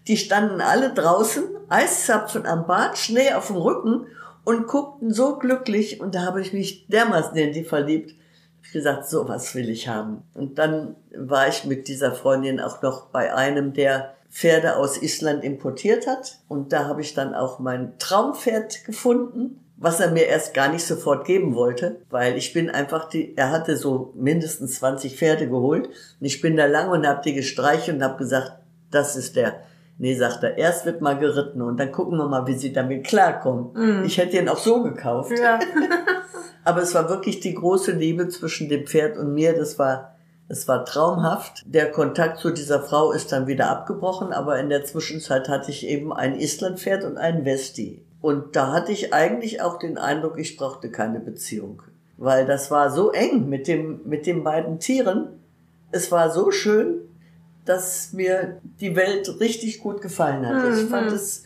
Die standen alle draußen, Eiszapfen am Bart, Schnee auf dem Rücken und guckten so glücklich und da habe ich mich dermaßen in die verliebt. Ich gesagt, so was will ich haben. Und dann war ich mit dieser Freundin auch noch bei einem, der Pferde aus Island importiert hat. Und da habe ich dann auch mein Traumpferd gefunden was er mir erst gar nicht sofort geben wollte, weil ich bin einfach die, er hatte so mindestens 20 Pferde geholt und ich bin da lang und hab die gestreichelt und hab gesagt, das ist der. Nee, sagt er, erst wird mal geritten und dann gucken wir mal, wie sie damit klarkommen. Mm. Ich hätte ihn auch so gekauft. Ja. Aber es war wirklich die große Liebe zwischen dem Pferd und mir. Das war, es war traumhaft. Der Kontakt zu dieser Frau ist dann wieder abgebrochen, aber in der Zwischenzeit hatte ich eben ein Islandpferd und ein Westi. Und da hatte ich eigentlich auch den Eindruck, ich brauchte keine Beziehung. Weil das war so eng mit dem, mit den beiden Tieren. Es war so schön, dass mir die Welt richtig gut gefallen hat. Mhm. Ich fand es,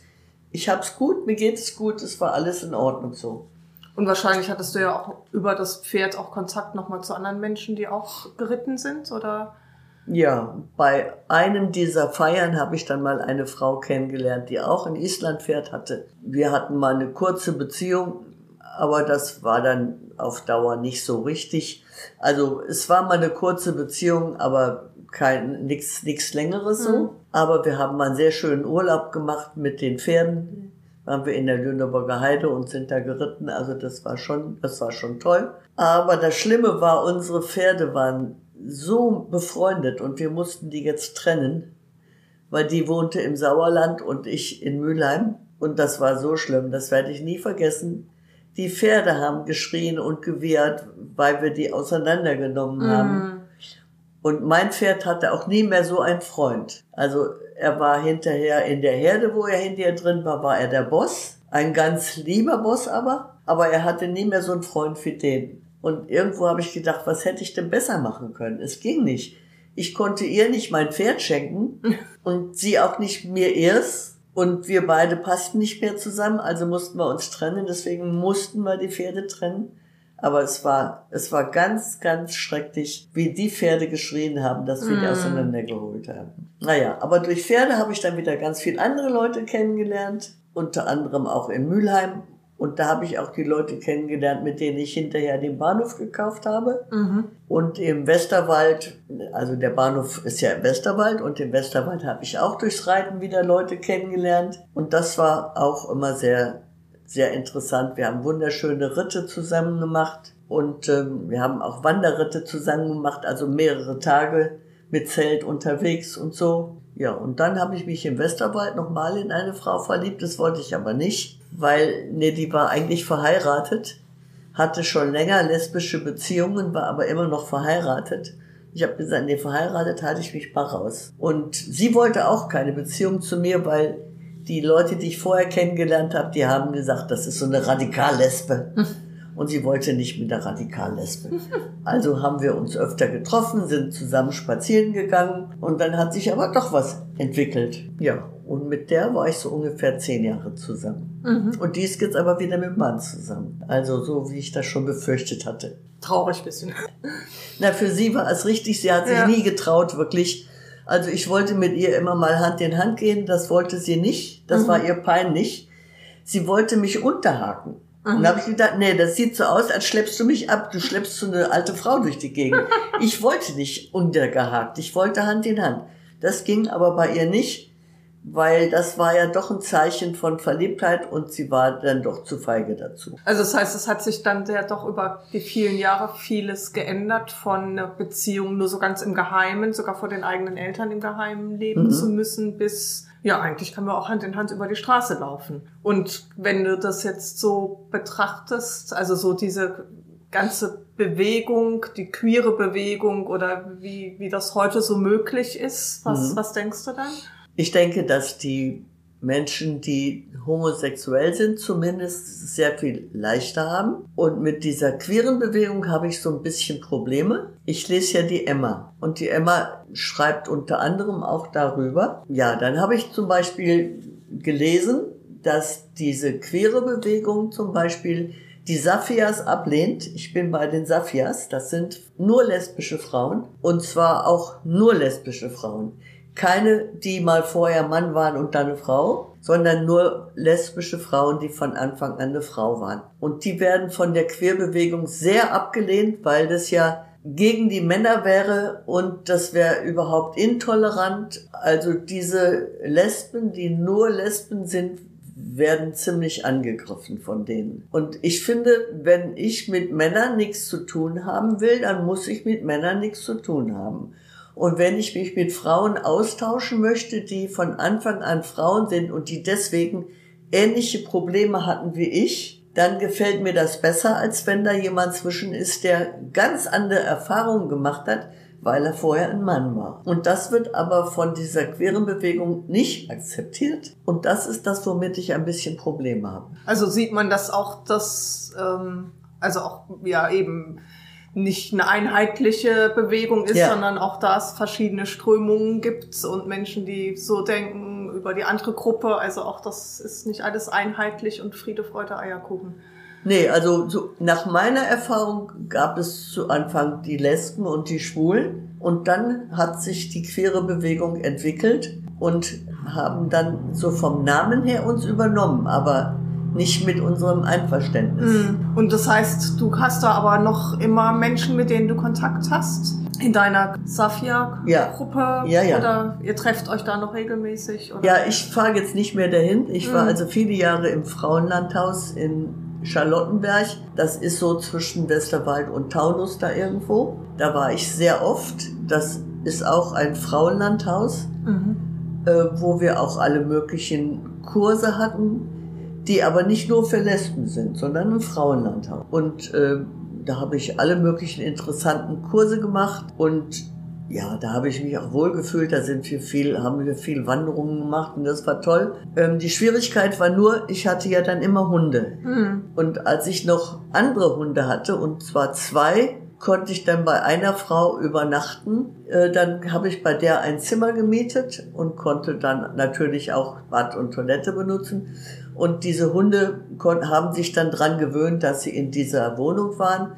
ich hab's gut, mir geht es gut, es war alles in Ordnung so. Und wahrscheinlich hattest du ja auch über das Pferd auch Kontakt nochmal zu anderen Menschen, die auch geritten sind, oder? Ja, bei einem dieser Feiern habe ich dann mal eine Frau kennengelernt, die auch ein Islandpferd hatte. Wir hatten mal eine kurze Beziehung, aber das war dann auf Dauer nicht so richtig. Also es war mal eine kurze Beziehung, aber kein nichts nichts längeres so. Mhm. Aber wir haben mal einen sehr schönen Urlaub gemacht mit den Pferden. Waren wir in der Lüneburger Heide und sind da geritten. Also das war schon, das war schon toll. Aber das Schlimme war, unsere Pferde waren so befreundet und wir mussten die jetzt trennen, weil die wohnte im Sauerland und ich in Mülheim. Und das war so schlimm, das werde ich nie vergessen. Die Pferde haben geschrien und gewehrt, weil wir die auseinandergenommen mm. haben. Und mein Pferd hatte auch nie mehr so einen Freund. Also er war hinterher in der Herde, wo er hinterher drin war, war er der Boss. Ein ganz lieber Boss aber. Aber er hatte nie mehr so einen Freund wie den. Und irgendwo habe ich gedacht, was hätte ich denn besser machen können? Es ging nicht. Ich konnte ihr nicht mein Pferd schenken und sie auch nicht mir erst. Und wir beide passten nicht mehr zusammen, also mussten wir uns trennen. Deswegen mussten wir die Pferde trennen. Aber es war, es war ganz, ganz schrecklich, wie die Pferde geschrien haben, dass wir die mm. auseinandergeholt haben. Naja, aber durch Pferde habe ich dann wieder ganz viele andere Leute kennengelernt. Unter anderem auch in Mülheim und da habe ich auch die Leute kennengelernt, mit denen ich hinterher den Bahnhof gekauft habe. Mhm. Und im Westerwald, also der Bahnhof ist ja im Westerwald und im Westerwald habe ich auch durchs Reiten wieder Leute kennengelernt. Und das war auch immer sehr, sehr interessant. Wir haben wunderschöne Ritte zusammen gemacht und ähm, wir haben auch Wanderritte zusammen gemacht, also mehrere Tage mit Zelt unterwegs und so. Ja, und dann habe ich mich im Westerwald nochmal in eine Frau verliebt, das wollte ich aber nicht weil nee, die war eigentlich verheiratet, hatte schon länger lesbische Beziehungen, war aber immer noch verheiratet. Ich habe gesagt, nee, verheiratet halte ich mich mal raus. Und sie wollte auch keine Beziehung zu mir, weil die Leute, die ich vorher kennengelernt habe, die haben gesagt, das ist so eine Radikallesbe. Und sie wollte nicht mit der Radikallesbe. Also haben wir uns öfter getroffen, sind zusammen spazieren gegangen und dann hat sich aber doch was entwickelt. Ja, und mit der war ich so ungefähr zehn Jahre zusammen. Mhm. Und die ist jetzt aber wieder mit dem Mann zusammen. Also so, wie ich das schon befürchtet hatte. Traurig bisschen. Na, für sie war es richtig. Sie hat sich ja. nie getraut, wirklich. Also ich wollte mit ihr immer mal Hand in Hand gehen. Das wollte sie nicht. Das mhm. war ihr peinlich. Sie wollte mich unterhaken. Mhm. Und da habe ich gedacht, nee, das sieht so aus, als schleppst du mich ab. Du schleppst so eine alte Frau durch die Gegend. ich wollte nicht untergehakt. Ich wollte Hand in Hand. Das ging aber bei ihr nicht weil das war ja doch ein Zeichen von Verliebtheit und sie war dann doch zu feige dazu. Also das heißt, es hat sich dann ja doch über die vielen Jahre vieles geändert von einer Beziehung nur so ganz im Geheimen, sogar vor den eigenen Eltern im Geheimen leben mhm. zu müssen, bis ja, eigentlich kann man auch Hand in Hand über die Straße laufen. Und wenn du das jetzt so betrachtest, also so diese ganze Bewegung, die queere Bewegung oder wie, wie das heute so möglich ist, was, mhm. was denkst du dann? Ich denke, dass die Menschen, die homosexuell sind, zumindest sehr viel leichter haben. Und mit dieser queeren Bewegung habe ich so ein bisschen Probleme. Ich lese ja die Emma und die Emma schreibt unter anderem auch darüber. Ja, dann habe ich zum Beispiel gelesen, dass diese queere Bewegung zum Beispiel die Safias ablehnt. Ich bin bei den Safias. Das sind nur lesbische Frauen und zwar auch nur lesbische Frauen keine, die mal vorher Mann waren und dann eine Frau, sondern nur lesbische Frauen, die von Anfang an eine Frau waren. Und die werden von der Queerbewegung sehr abgelehnt, weil das ja gegen die Männer wäre und das wäre überhaupt intolerant. Also diese Lesben, die nur Lesben sind, werden ziemlich angegriffen von denen. Und ich finde, wenn ich mit Männern nichts zu tun haben will, dann muss ich mit Männern nichts zu tun haben. Und wenn ich mich mit Frauen austauschen möchte, die von Anfang an Frauen sind und die deswegen ähnliche Probleme hatten wie ich, dann gefällt mir das besser, als wenn da jemand zwischen ist, der ganz andere Erfahrungen gemacht hat, weil er vorher ein Mann war. Und das wird aber von dieser queeren Bewegung nicht akzeptiert. Und das ist das, womit ich ein bisschen Probleme habe. Also sieht man das auch, dass, ähm, also auch, ja, eben, nicht eine einheitliche Bewegung ist, ja. sondern auch da es verschiedene Strömungen gibt und Menschen, die so denken über die andere Gruppe. Also auch das ist nicht alles einheitlich und Friede, Freude, Eierkuchen. Nee, also so, nach meiner Erfahrung gab es zu Anfang die Lesben und die Schwulen und dann hat sich die queere Bewegung entwickelt und haben dann so vom Namen her uns übernommen, aber nicht mit unserem Einverständnis. Mm. Und das heißt, du hast da aber noch immer Menschen, mit denen du Kontakt hast? In deiner Safia-Gruppe? Ja. ja, ja. Oder ihr trefft euch da noch regelmäßig? Oder? Ja, ich fahre jetzt nicht mehr dahin. Ich war mm. also viele Jahre im Frauenlandhaus in Charlottenberg. Das ist so zwischen Westerwald und Taunus da irgendwo. Da war ich sehr oft. Das ist auch ein Frauenlandhaus, mhm. äh, wo wir auch alle möglichen Kurse hatten die aber nicht nur für Lesben sind, sondern ein Frauenlandhaus. Und äh, da habe ich alle möglichen interessanten Kurse gemacht und ja, da habe ich mich auch wohlgefühlt. Da sind wir viel, haben wir viel Wanderungen gemacht und das war toll. Ähm, die Schwierigkeit war nur, ich hatte ja dann immer Hunde. Mhm. Und als ich noch andere Hunde hatte, und zwar zwei, konnte ich dann bei einer Frau übernachten. Äh, dann habe ich bei der ein Zimmer gemietet und konnte dann natürlich auch Bad und Toilette benutzen. Und diese Hunde haben sich dann dran gewöhnt, dass sie in dieser Wohnung waren.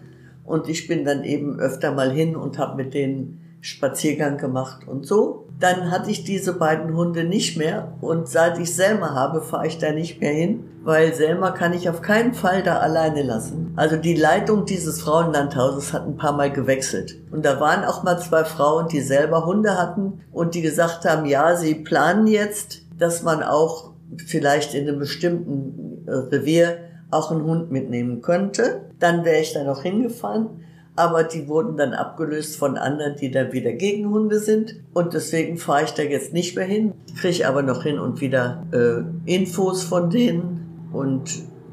Und ich bin dann eben öfter mal hin und habe mit denen Spaziergang gemacht und so. Dann hatte ich diese beiden Hunde nicht mehr und seit ich Selma habe, fahre ich da nicht mehr hin, weil Selma kann ich auf keinen Fall da alleine lassen. Also die Leitung dieses Frauenlandhauses hat ein paar Mal gewechselt. Und da waren auch mal zwei Frauen, die selber Hunde hatten und die gesagt haben, ja, sie planen jetzt, dass man auch vielleicht in einem bestimmten äh, Revier auch einen Hund mitnehmen könnte. Dann wäre ich da noch hingefahren aber die wurden dann abgelöst von anderen, die dann wieder gegen Hunde sind. Und deswegen fahre ich da jetzt nicht mehr hin, kriege aber noch hin und wieder äh, Infos von denen. Und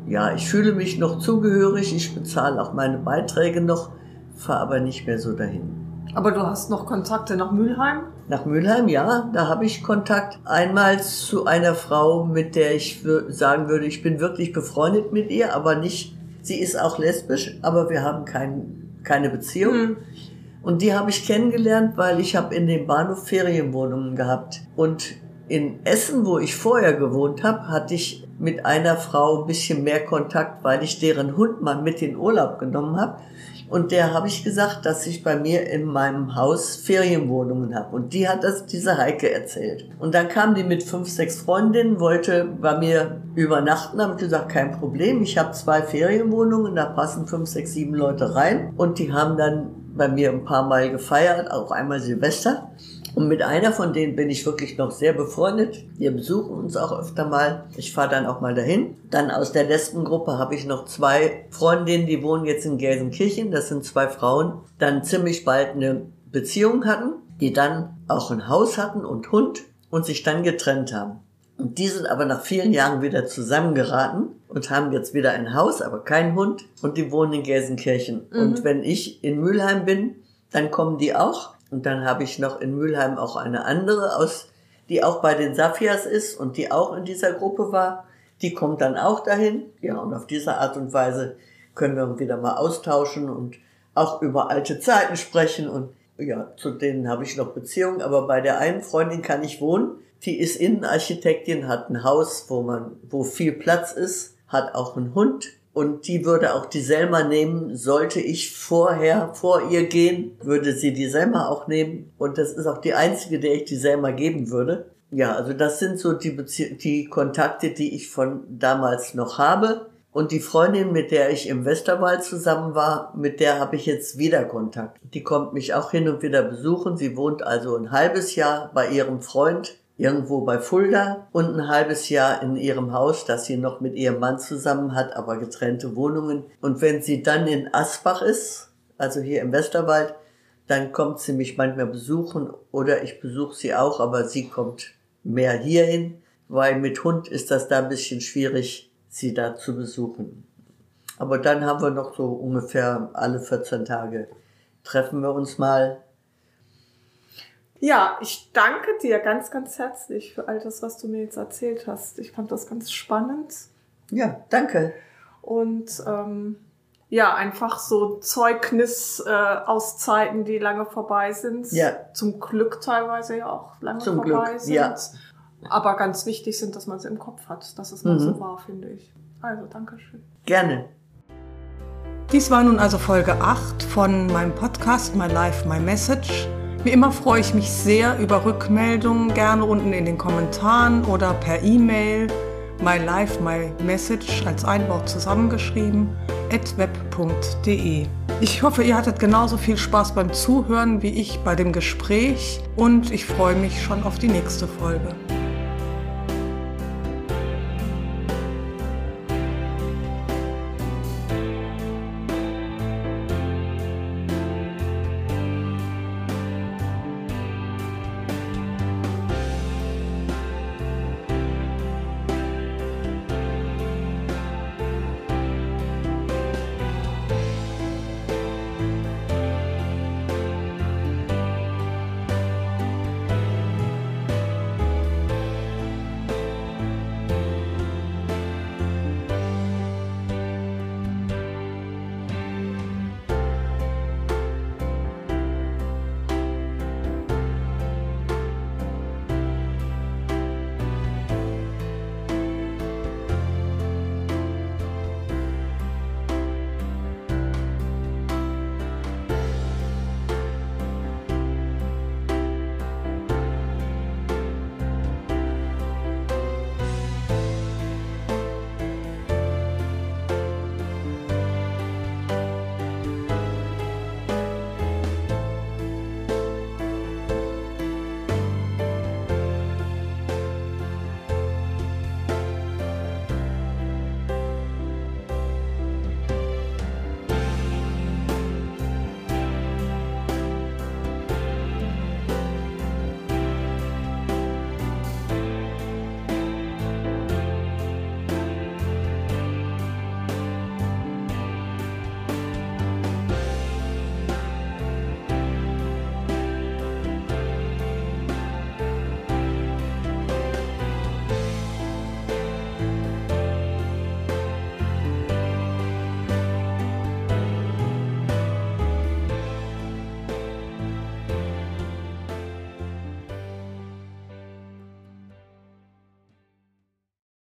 ja, ich fühle mich noch zugehörig, ich bezahle auch meine Beiträge noch, fahre aber nicht mehr so dahin. Aber du hast noch Kontakte nach Mülheim? Nach Mülheim, ja, da habe ich Kontakt. Einmal zu einer Frau, mit der ich sagen würde, ich bin wirklich befreundet mit ihr, aber nicht, sie ist auch lesbisch, aber wir haben keinen keine Beziehung. Mhm. Und die habe ich kennengelernt, weil ich habe in dem Bahnhof Ferienwohnungen gehabt. Und in Essen, wo ich vorher gewohnt habe, hatte ich mit einer Frau ein bisschen mehr Kontakt, weil ich deren Hund mal mit in Urlaub genommen habe. Und der habe ich gesagt, dass ich bei mir in meinem Haus Ferienwohnungen habe. Und die hat das diese Heike erzählt. Und dann kam die mit fünf, sechs Freundinnen, wollte bei mir übernachten, habe ich gesagt, kein Problem. Ich habe zwei Ferienwohnungen, da passen fünf, sechs, sieben Leute rein. Und die haben dann bei mir ein paar Mal gefeiert, auch einmal Silvester. Und mit einer von denen bin ich wirklich noch sehr befreundet. Wir besuchen uns auch öfter mal. Ich fahre dann auch mal dahin. Dann aus der Lesbengruppe habe ich noch zwei Freundinnen, die wohnen jetzt in Gelsenkirchen. Das sind zwei Frauen, dann ziemlich bald eine Beziehung hatten, die dann auch ein Haus hatten und Hund und sich dann getrennt haben. Und die sind aber nach vielen Jahren wieder zusammengeraten und haben jetzt wieder ein Haus, aber keinen Hund und die wohnen in Gelsenkirchen. Mhm. Und wenn ich in Mülheim bin, dann kommen die auch und dann habe ich noch in Mülheim auch eine andere aus, die auch bei den Safias ist und die auch in dieser Gruppe war. Die kommt dann auch dahin. Ja, und auf diese Art und Weise können wir uns wieder mal austauschen und auch über alte Zeiten sprechen. Und ja, zu denen habe ich noch Beziehungen. Aber bei der einen Freundin kann ich wohnen. Die ist Innenarchitektin, hat ein Haus, wo man, wo viel Platz ist, hat auch einen Hund und die würde auch die Selma nehmen. Sollte ich vorher vor ihr gehen, würde sie die Selma auch nehmen. Und das ist auch die einzige, der ich die Selma geben würde. Ja, also das sind so die, Bezie die Kontakte, die ich von damals noch habe. Und die Freundin, mit der ich im Westerwald zusammen war, mit der habe ich jetzt wieder Kontakt. Die kommt mich auch hin und wieder besuchen. Sie wohnt also ein halbes Jahr bei ihrem Freund irgendwo bei Fulda und ein halbes Jahr in ihrem Haus, das sie noch mit ihrem Mann zusammen hat, aber getrennte Wohnungen. Und wenn sie dann in Asbach ist, also hier im Westerwald, dann kommt sie mich manchmal besuchen oder ich besuche sie auch, aber sie kommt mehr hierhin, weil mit Hund ist das da ein bisschen schwierig, sie da zu besuchen. Aber dann haben wir noch so ungefähr alle 14 Tage treffen wir uns mal ja, ich danke dir ganz, ganz herzlich für all das, was du mir jetzt erzählt hast. Ich fand das ganz spannend. Ja, danke. Und ähm, ja, einfach so Zeugnis äh, aus Zeiten, die lange vorbei sind. Ja. Zum Glück teilweise ja auch lange Zum vorbei Glück, sind. Ja. Aber ganz wichtig sind, dass man es im Kopf hat, dass es mal mhm. so war, finde ich. Also, danke schön. Gerne. Dies war nun also Folge 8 von meinem Podcast My Life, My Message. Wie immer freue ich mich sehr über Rückmeldungen, gerne unten in den Kommentaren oder per E-Mail. My Life, My Message als ein Wort zusammengeschrieben, at web.de. Ich hoffe, ihr hattet genauso viel Spaß beim Zuhören wie ich bei dem Gespräch und ich freue mich schon auf die nächste Folge.